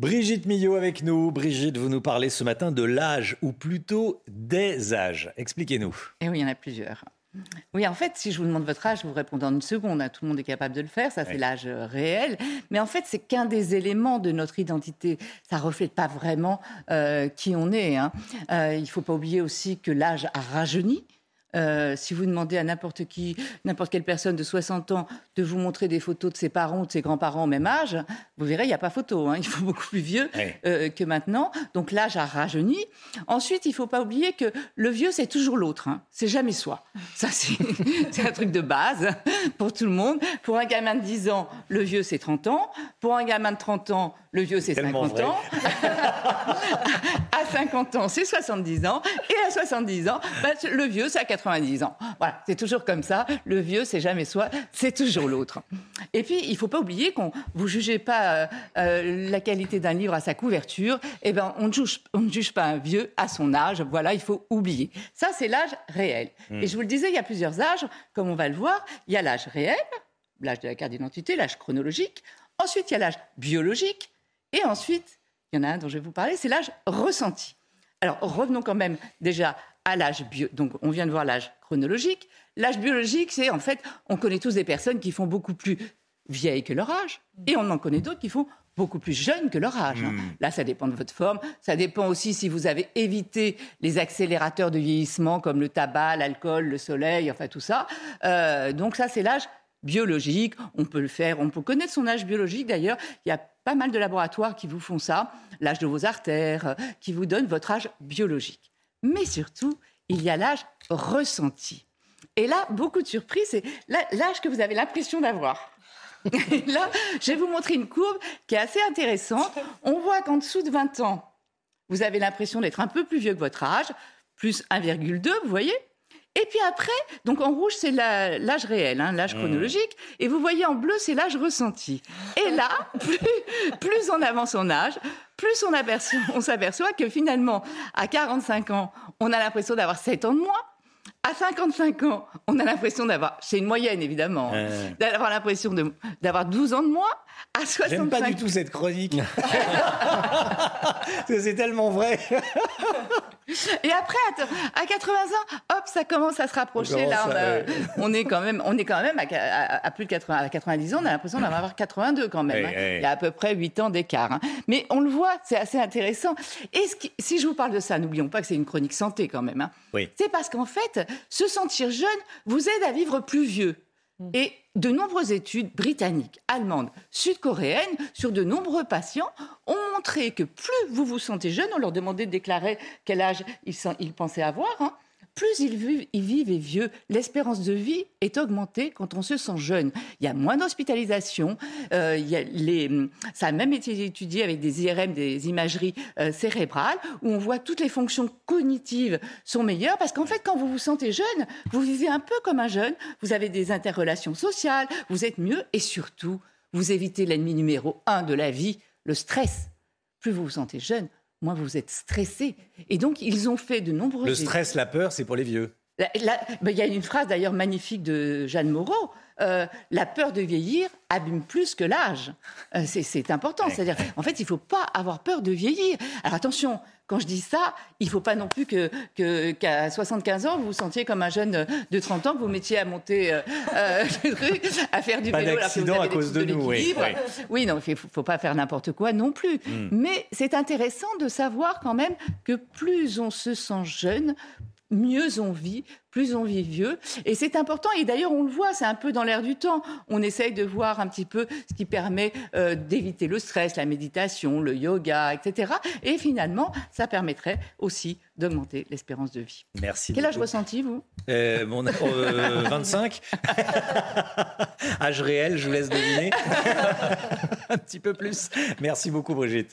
Brigitte Millot avec nous. Brigitte, vous nous parlez ce matin de l'âge, ou plutôt des âges. Expliquez-nous. Et oui, il y en a plusieurs. Oui, en fait, si je vous demande votre âge, vous répondez en une seconde. hein. Tout le monde est capable de le faire. Ça, c'est Oui. l'âge euh, réel. Mais en fait, c'est qu'un des éléments de notre identité. Ça reflète pas vraiment euh, qui on est. hein. Euh, il faut pas oublier aussi que l'âge a rajeuni. Euh, si vous demandez à n'importe qui, n'importe quelle personne de 60 ans de vous montrer des photos de ses parents ou de ses grands-parents au même âge, vous verrez, il n'y a pas photo. hein. Il faut beaucoup plus vieux Ouais. euh, que maintenant. Donc l'âge a rajeuni. Ensuite, il faut pas oublier que le vieux, c'est toujours l'autre. hein. C'est jamais soi. Ça, c'est un truc de base pour tout le monde. Pour un gamin de 10 ans, le vieux, c'est 30 ans. Pour un gamin de 30 ans, le vieux, c'est Tellement 50 vrai. ans. à 50 ans, c'est 70 ans. Et à 70 ans, bah, le vieux, c'est à 90 ans. Voilà, c'est toujours comme ça. Le vieux, c'est jamais soi, c'est toujours l'autre. Et puis, il faut pas oublier qu'on vous jugez pas euh, euh, la qualité d'un livre à sa couverture. Eh ben, on ne juge, on ne juge pas un vieux à son âge. Voilà, il faut oublier. Ça, c'est l'âge réel. Et je vous le disais, il y a plusieurs âges, comme on va le voir. Il y a l'âge réel, l'âge de la carte d'identité, l'âge chronologique. Ensuite, il y a l'âge biologique. Et ensuite, il y en a un dont je vais vous parler, c'est l'âge ressenti. Alors, revenons quand même déjà à l'âge bio. Donc, on vient de voir l'âge chronologique. L'âge biologique, c'est en fait, on connaît tous des personnes qui font beaucoup plus vieilles que leur âge, et on en connaît d'autres qui font beaucoup plus jeunes que leur âge. hein. Là, ça dépend de votre forme. Ça dépend aussi si vous avez évité les accélérateurs de vieillissement comme le tabac, l'alcool, le soleil, enfin tout ça. Euh, donc ça, c'est l'âge biologique. On peut le faire, on peut connaître son âge biologique d'ailleurs. Il y a pas mal de laboratoires qui vous font ça, l'âge de vos artères, euh, qui vous donnent votre âge biologique. Mais surtout, il y a l'âge ressenti. Et là, beaucoup de surprises, c'est l'âge que vous avez l'impression d'avoir. Et là, je vais vous montrer une courbe qui est assez intéressante. On voit qu'en dessous de 20 ans, vous avez l'impression d'être un peu plus vieux que votre âge, plus 1,2, vous voyez et puis après, donc en rouge, c'est l'âge réel, hein, l'âge chronologique. Et vous voyez en bleu, c'est l'âge ressenti. Et là, plus, plus on avance en âge, plus on, aperçoit- on s'aperçoit que finalement, à 45 ans, on a l'impression d'avoir 7 ans de moins. À 55 ans, on a l'impression d'avoir, c'est une moyenne évidemment, Euh. d'avoir l'impression de- d'avoir 12 ans de moins. À 65 J'aime pas du tout cette chronique. Parce que c'est tellement vrai. Et après, à à 80 ans, hop, ça commence à se rapprocher. Là, on, a- est quand même, on est quand même à, à- à plus de 80, à 90 ans, on a l'impression d'en avoir 82 quand même. Hein. Il y a à peu près 8 ans d'écart. hein. Mais on le voit, c'est assez intéressant. Et ce qui- si je vous parle de ça, n'oublions pas que c'est une chronique santé quand même. hein. Oui. C'est parce qu'en fait, se sentir jeune vous aide à vivre plus vieux. Et de nombreuses études britanniques, allemandes, sud-coréennes sur de nombreux patients ont montré que plus vous vous sentez jeune, on leur demandait de déclarer quel âge ils, pensaient avoir, hein, plus ils vivent, et vieux, l'espérance de vie est augmentée quand on se sent jeune. Il y a moins d'hospitalisation, euh, les, ça a même été étudié avec des IRM, des imageries euh, cérébrales, où on voit toutes les fonctions cognitives sont meilleures, parce qu'en fait, quand vous vous sentez jeune, vous vivez un peu comme un jeune, vous avez des interrelations sociales, vous êtes mieux, et surtout, vous évitez l'ennemi numéro un de la vie, le stress. Plus vous vous sentez jeune, moins vous êtes stressé. Et donc, ils ont fait de nombreux... Le stress, la peur, c'est pour les vieux. Ben, Il y a une phrase d'ailleurs magnifique de Jeanne Moreau. euh, la peur de vieillir abîme plus que l'âge. Euh, c'est- important. C'est-à-dire, en fait, il ne faut pas avoir peur de vieillir. Alors attention, quand je dis ça, il ne faut pas non plus que que- qu'à 75 ans, vous vous sentiez comme un jeune de 30 ans, que vous mettiez à monter euh, euh, le truc, à faire du Pas vélo. vous d'accident à cause troubles de nous, oui, oui. Oui, non, il ne faut, faut pas faire n'importe quoi non plus. Mais c'est intéressant de savoir quand même que plus on se sent jeune, mieux on vit, plus on vit vieux. Et c'est important, et d'ailleurs on le voit, c'est un peu dans l'air du temps. On essaye de voir un petit peu ce qui permet euh, d'éviter le stress, la méditation, le yoga, etc. Et finalement, ça permettrait aussi d'augmenter l'espérance de vie. Merci. Quel âge ressenti, vous? Euh, mon, 25. âge réel, je vous laisse deviner. un petit peu plus. Merci beaucoup, Brigitte.